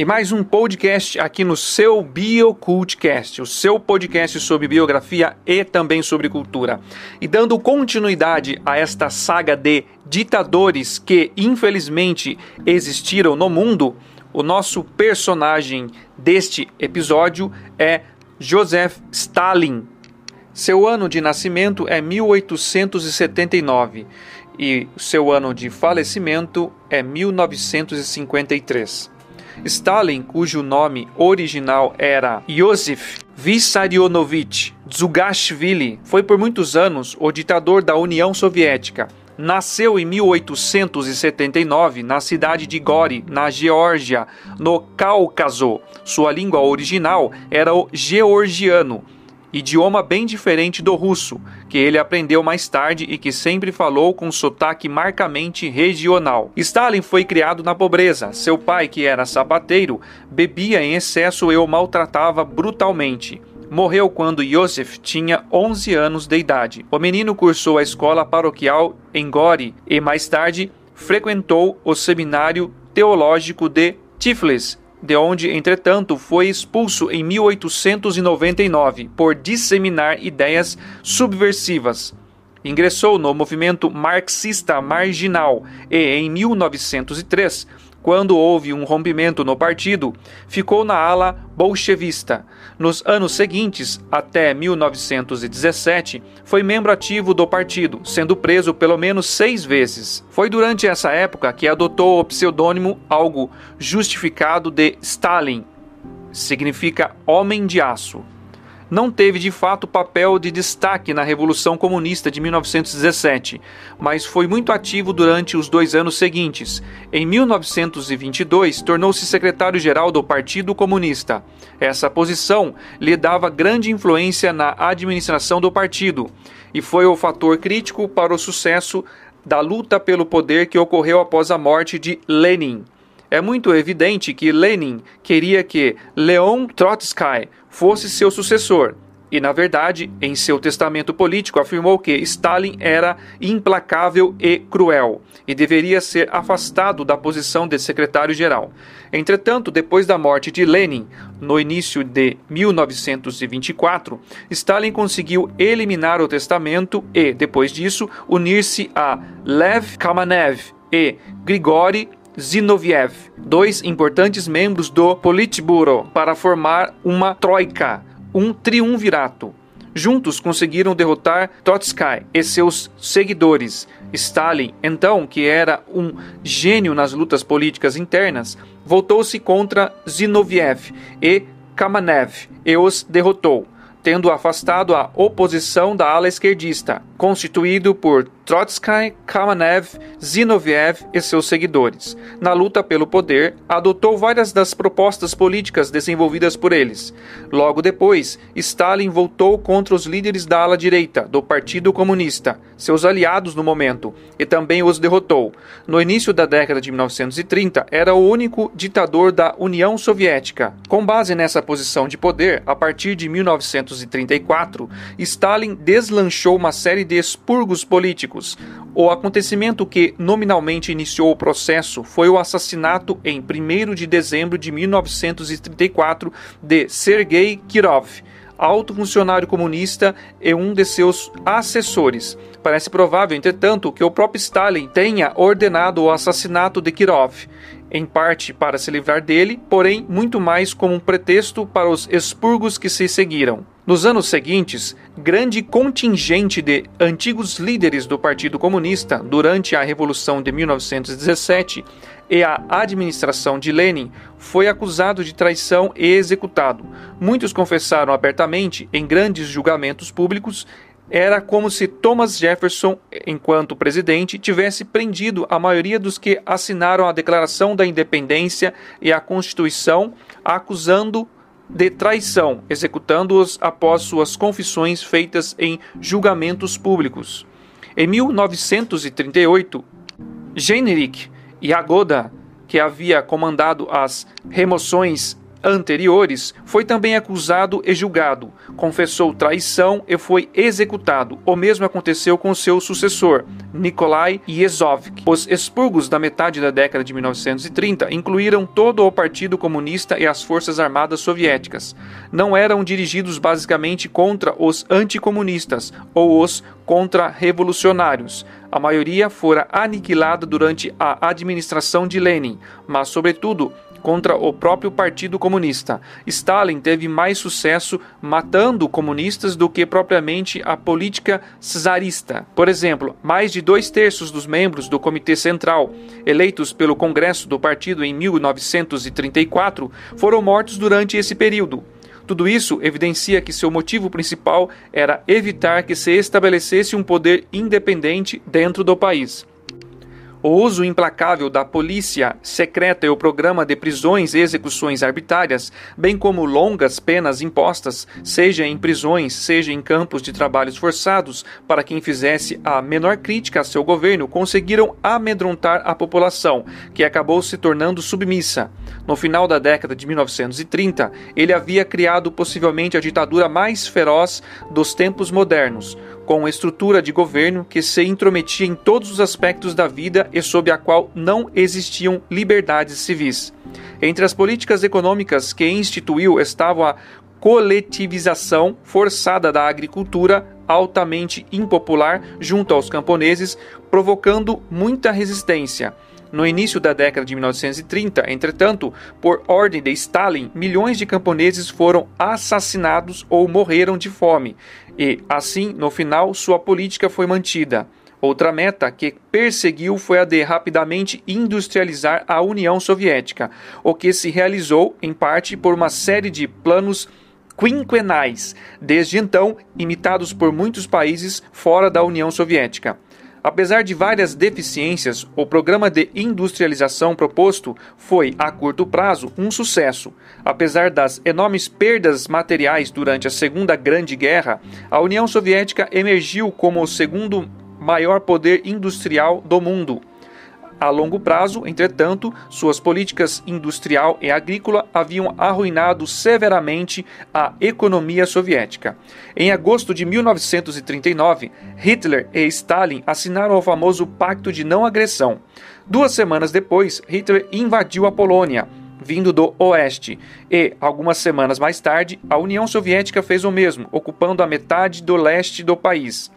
e mais um podcast aqui no seu BioCultcast, o seu podcast sobre biografia e também sobre cultura. E dando continuidade a esta saga de ditadores que infelizmente existiram no mundo, o nosso personagem deste episódio é Joseph Stalin. Seu ano de nascimento é 1879 e seu ano de falecimento é 1953. Stalin, cujo nome original era Iosif Vissarionovich Dzugashvili, foi por muitos anos o ditador da União Soviética. Nasceu em 1879 na cidade de Gori, na Geórgia, no Cáucaso. Sua língua original era o georgiano idioma bem diferente do russo, que ele aprendeu mais tarde e que sempre falou com sotaque marcamente regional. Stalin foi criado na pobreza. Seu pai, que era sapateiro, bebia em excesso e o maltratava brutalmente. Morreu quando Yosef tinha 11 anos de idade. O menino cursou a escola paroquial em Gori e mais tarde frequentou o seminário teológico de Tiflis, de onde, entretanto, foi expulso em 1899 por disseminar ideias subversivas. Ingressou no movimento marxista marginal e, em 1903, quando houve um rompimento no partido, ficou na ala bolchevista. Nos anos seguintes, até 1917, foi membro ativo do partido, sendo preso pelo menos seis vezes. Foi durante essa época que adotou o pseudônimo, algo justificado, de Stalin. Significa homem de aço não teve de fato papel de destaque na Revolução Comunista de 1917, mas foi muito ativo durante os dois anos seguintes. Em 1922, tornou-se secretário-geral do Partido Comunista. Essa posição lhe dava grande influência na administração do partido e foi o fator crítico para o sucesso da luta pelo poder que ocorreu após a morte de Lenin. É muito evidente que Lenin queria que Leon Trotsky fosse seu sucessor. E, na verdade, em seu testamento político, afirmou que Stalin era implacável e cruel e deveria ser afastado da posição de secretário-geral. Entretanto, depois da morte de Lenin, no início de 1924, Stalin conseguiu eliminar o testamento e, depois disso, unir-se a Lev Kamenev e Grigory Zinoviev, dois importantes membros do Politburo, para formar uma troika, um triunvirato. Juntos conseguiram derrotar Trotsky e seus seguidores. Stalin, então, que era um gênio nas lutas políticas internas, voltou-se contra Zinoviev e Kamenev e os derrotou tendo afastado a oposição da ala esquerdista, constituído por Trotsky, Kamenev, Zinoviev e seus seguidores. Na luta pelo poder, adotou várias das propostas políticas desenvolvidas por eles. Logo depois, Stalin voltou contra os líderes da ala direita do Partido Comunista, seus aliados no momento, e também os derrotou. No início da década de 1930, era o único ditador da União Soviética. Com base nessa posição de poder, a partir de 1934, Stalin deslanchou uma série de expurgos políticos. O acontecimento que nominalmente iniciou o processo foi o assassinato em 1 de dezembro de 1934 de Sergei Kirov, alto funcionário comunista e um de seus assessores. Parece provável, entretanto, que o próprio Stalin tenha ordenado o assassinato de Kirov, em parte para se livrar dele, porém muito mais como um pretexto para os expurgos que se seguiram. Nos anos seguintes, grande contingente de antigos líderes do Partido Comunista durante a Revolução de 1917 e a administração de Lenin foi acusado de traição e executado. Muitos confessaram abertamente em grandes julgamentos públicos era como se Thomas Jefferson, enquanto presidente, tivesse prendido a maioria dos que assinaram a Declaração da Independência e a Constituição, acusando de traição, executando-os após suas confissões feitas em julgamentos públicos. Em 1938, Genrikh Yagoda, que havia comandado as remoções anteriores, foi também acusado e julgado, confessou traição e foi executado. O mesmo aconteceu com seu sucessor, Nikolai Yezhovsky. Os expurgos da metade da década de 1930 incluíram todo o Partido Comunista e as Forças Armadas Soviéticas. Não eram dirigidos basicamente contra os anticomunistas ou os contra-revolucionários. A maioria fora aniquilada durante a administração de Lenin, mas, sobretudo, contra o próprio Partido Comunista. Stalin teve mais sucesso matando comunistas do que propriamente a política czarista. Por exemplo, mais de dois terços dos membros do Comitê Central, eleitos pelo Congresso do partido em 1934, foram mortos durante esse período. Tudo isso evidencia que seu motivo principal era evitar que se estabelecesse um poder independente dentro do país. O uso implacável da polícia secreta e o programa de prisões e execuções arbitrárias, bem como longas penas impostas, seja em prisões, seja em campos de trabalhos forçados, para quem fizesse a menor crítica a seu governo, conseguiram amedrontar a população, que acabou se tornando submissa. No final da década de 1930, ele havia criado possivelmente a ditadura mais feroz dos tempos modernos com estrutura de governo que se intrometia em todos os aspectos da vida e sob a qual não existiam liberdades civis. Entre as políticas econômicas que instituiu estavam a coletivização forçada da agricultura, altamente impopular junto aos camponeses, provocando muita resistência no início da década de 1930, entretanto, por ordem de Stalin, milhões de camponeses foram assassinados ou morreram de fome, e, assim, no final, sua política foi mantida. Outra meta que perseguiu foi a de rapidamente industrializar a União Soviética, o que se realizou, em parte, por uma série de planos quinquenais, desde então imitados por muitos países fora da União Soviética. Apesar de várias deficiências, o programa de industrialização proposto foi, a curto prazo, um sucesso. Apesar das enormes perdas materiais durante a Segunda Grande Guerra, a União Soviética emergiu como o segundo maior poder industrial do mundo. A longo prazo, entretanto, suas políticas industrial e agrícola haviam arruinado severamente a economia soviética. Em agosto de 1939, Hitler e Stalin assinaram o famoso Pacto de Não Agressão. Duas semanas depois, Hitler invadiu a Polônia, vindo do oeste, e, algumas semanas mais tarde, a União Soviética fez o mesmo, ocupando a metade do leste do país.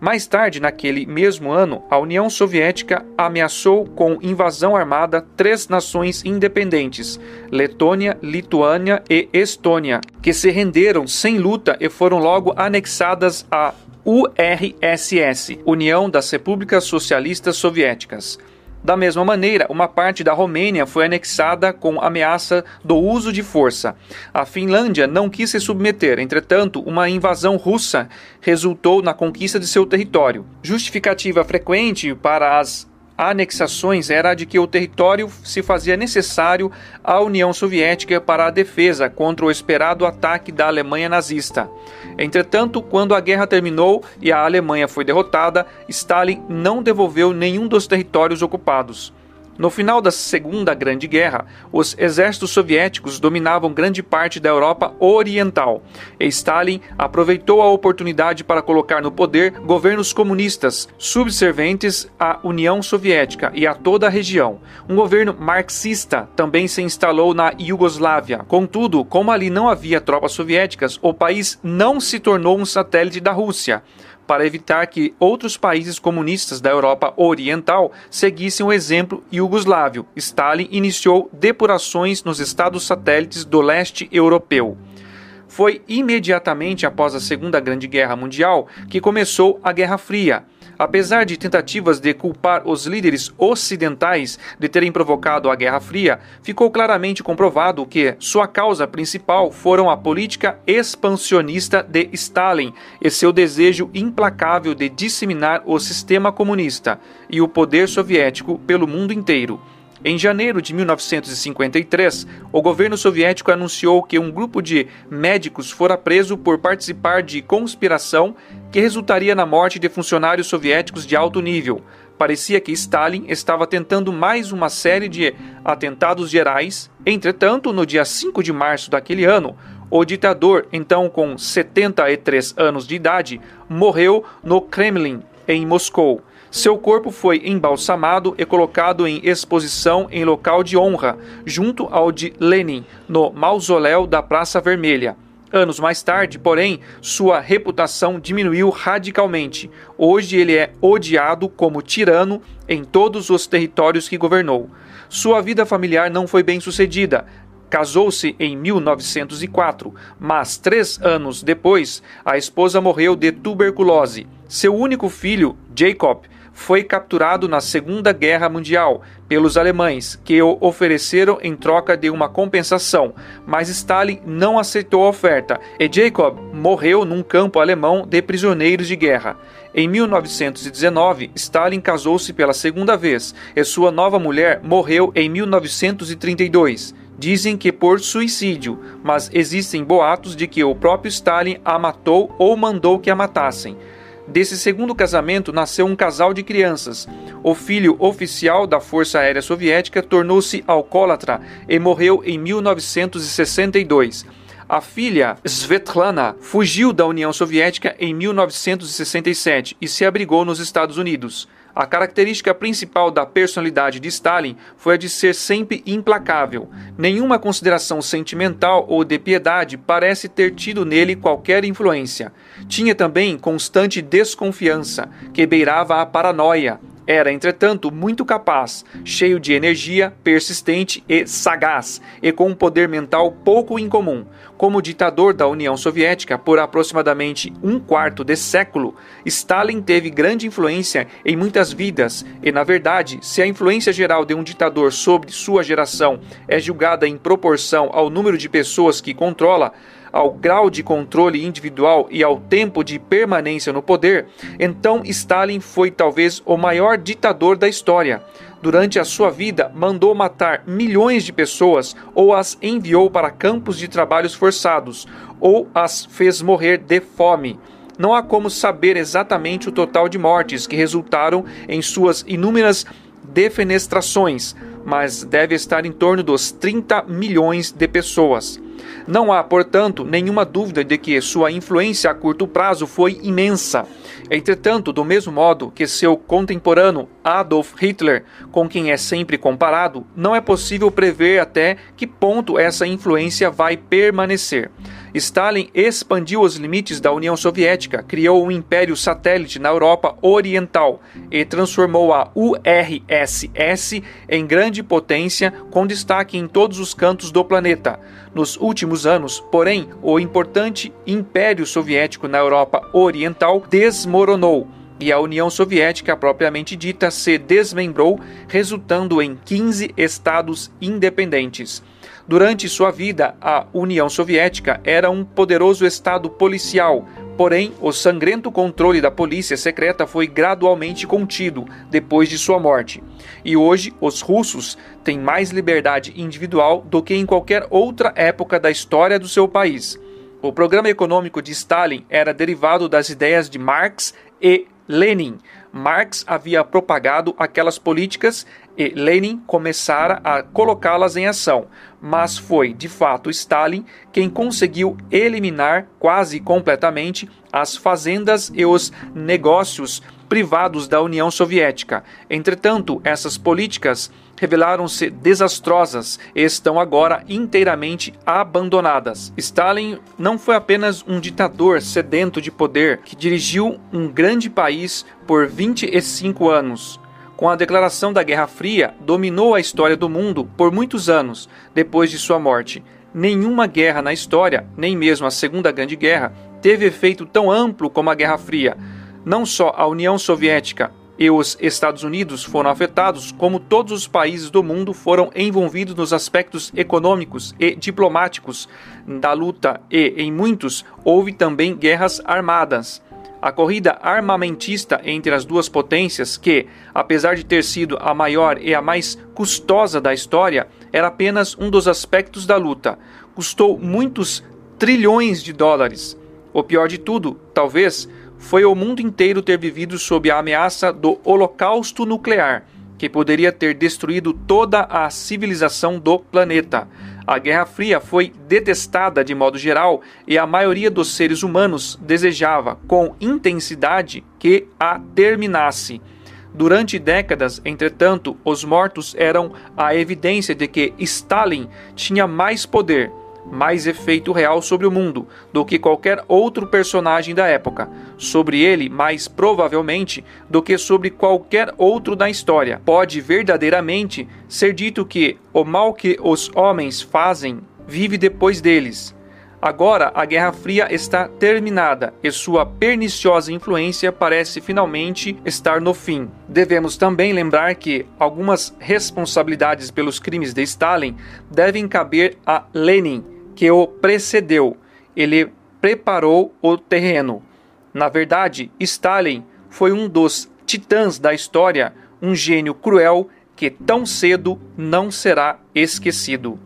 Mais tarde, naquele mesmo ano, a União Soviética ameaçou com invasão armada três nações independentes, Letônia, Lituânia e Estônia, que se renderam sem luta e foram logo anexadas à URSS, União das Repúblicas Socialistas Soviéticas. Da mesma maneira, uma parte da Romênia foi anexada com ameaça do uso de força. A Finlândia não quis se submeter, entretanto, uma invasão russa resultou na conquista de seu território. Justificativa frequente para as anexações era a de que o território se fazia necessário à União Soviética para a defesa contra o esperado ataque da Alemanha nazista. Entretanto, quando a guerra terminou e a Alemanha foi derrotada, Stalin não devolveu nenhum dos territórios ocupados. No final da Segunda Grande Guerra, os exércitos soviéticos dominavam grande parte da Europa Oriental, e Stalin aproveitou a oportunidade para colocar no poder governos comunistas subserventes à União Soviética e a toda a região. Um governo marxista também se instalou na Iugoslávia. Contudo, como ali não havia tropas soviéticas, o país não se tornou um satélite da Rússia para evitar que outros países comunistas da Europa Oriental seguissem o exemplo iugoslávio. Stalin iniciou depurações nos estados satélites do leste europeu. Foi imediatamente após a Segunda Grande Guerra Mundial que começou a Guerra Fria. Apesar de tentativas de culpar os líderes ocidentais de terem provocado a Guerra Fria, ficou claramente comprovado que sua causa principal foram a política expansionista de Stalin e seu desejo implacável de disseminar o sistema comunista e o poder soviético pelo mundo inteiro. Em janeiro de 1953, o governo soviético anunciou que um grupo de médicos fora preso por participar de conspiração que resultaria na morte de funcionários soviéticos de alto nível. Parecia que Stalin estava tentando mais uma série de atentados gerais. Entretanto, no dia 5 de março daquele ano, o ditador, então com 73 anos de idade, morreu no Kremlin, em Moscou. Seu corpo foi embalsamado e colocado em exposição em local de honra, junto ao de Lenin, no mausoléu da Praça Vermelha. Anos mais tarde, porém, sua reputação diminuiu radicalmente. Hoje ele é odiado como tirano em todos os territórios que governou. Sua vida familiar não foi bem sucedida. Casou-se em 1904, mas três anos depois, a esposa morreu de tuberculose. Seu único filho, Jacob, foi capturado na Segunda Guerra Mundial pelos alemães, que o ofereceram em troca de uma compensação, mas Stalin não aceitou a oferta e Jacob morreu num campo alemão de prisioneiros de guerra. Em 1919, Stalin casou-se pela segunda vez e sua nova mulher morreu em 1932. Dizem que por suicídio, mas existem boatos de que o próprio Stalin a matou ou mandou que a matassem. Desse segundo casamento nasceu um casal de crianças. O filho oficial da Força Aérea Soviética tornou-se alcoólatra e morreu em 1962. A filha, Svetlana, fugiu da União Soviética em 1967 e se abrigou nos Estados Unidos. A característica principal da personalidade de Stalin foi a de ser sempre implacável. Nenhuma consideração sentimental ou de piedade parece ter tido nele qualquer influência. Tinha também constante desconfiança, que beirava a paranoia, era, entretanto, muito capaz, cheio de energia, persistente e sagaz, e com um poder mental pouco incomum. Como ditador da União Soviética por aproximadamente um quarto de século, Stalin teve grande influência em muitas vidas, e, na verdade, se a influência geral de um ditador sobre sua geração é julgada em proporção ao número de pessoas que controla, ao grau de controle individual e ao tempo de permanência no poder, então Stalin foi talvez o maior ditador da história. Durante a sua vida, mandou matar milhões de pessoas ou as enviou para campos de trabalhos forçados ou as fez morrer de fome. Não há como saber exatamente o total de mortes que resultaram em suas inúmeras defenestrações, mas deve estar em torno dos 30 milhões de pessoas. Não há, portanto, nenhuma dúvida de que sua influência a curto prazo foi imensa. Entretanto, do mesmo modo que seu contemporâneo Adolf Hitler, com quem é sempre comparado, não é possível prever até que ponto essa influência vai permanecer. Stalin expandiu os limites da União Soviética, criou um império satélite na Europa Oriental e transformou a URSS em grande potência com destaque em todos os cantos do planeta. Nos últimos anos, porém, o importante Império Soviético na Europa Oriental desmoronou e a União Soviética propriamente dita se desmembrou, resultando em 15 estados independentes. Durante sua vida, a União Soviética era um poderoso estado policial, porém, o sangrento controle da polícia secreta foi gradualmente contido depois de sua morte. E hoje, os russos têm mais liberdade individual do que em qualquer outra época da história do seu país. O programa econômico de Stalin era derivado das ideias de Marx e Lenin. Marx havia propagado aquelas políticas e Lenin começara a colocá-las em ação, mas foi, de fato, Stalin quem conseguiu eliminar quase completamente as fazendas e os negócios privados da União Soviética. Entretanto, essas políticas revelaram-se desastrosas e estão agora inteiramente abandonadas. Stalin não foi apenas um ditador sedento de poder que dirigiu um grande país por 25 anos com a declaração da Guerra Fria, dominou a história do mundo por muitos anos depois de sua morte. Nenhuma guerra na história, nem mesmo a Segunda Grande Guerra, teve efeito tão amplo como a Guerra Fria. Não só a União Soviética e os Estados Unidos foram afetados, como todos os países do mundo foram envolvidos nos aspectos econômicos e diplomáticos da luta, e, em muitos, houve também guerras armadas. A corrida armamentista entre as duas potências, que, apesar de ter sido a maior e a mais custosa da história, era apenas um dos aspectos da luta. Custou muitos trilhões de dólares. O pior de tudo, talvez, foi o mundo inteiro ter vivido sob a ameaça do holocausto nuclear, que poderia ter destruído toda a civilização do planeta. A Guerra Fria foi detestada de modo geral e a maioria dos seres humanos desejava com intensidade que a terminasse. Durante décadas, entretanto, os mortos eram a evidência de que Stalin tinha mais poder mais efeito real sobre o mundo do que qualquer outro personagem da época, sobre ele mais provavelmente do que sobre qualquer outro da história. Pode verdadeiramente ser dito que o mal que os homens fazem vive depois deles. Agora a Guerra Fria está terminada e sua perniciosa influência parece finalmente estar no fim. Devemos também lembrar que algumas responsabilidades pelos crimes de Stalin devem caber a Lenin que o precedeu. Ele preparou o terreno. Na verdade, Stalin foi um dos titãs da história, um gênio cruel que tão cedo não será esquecido.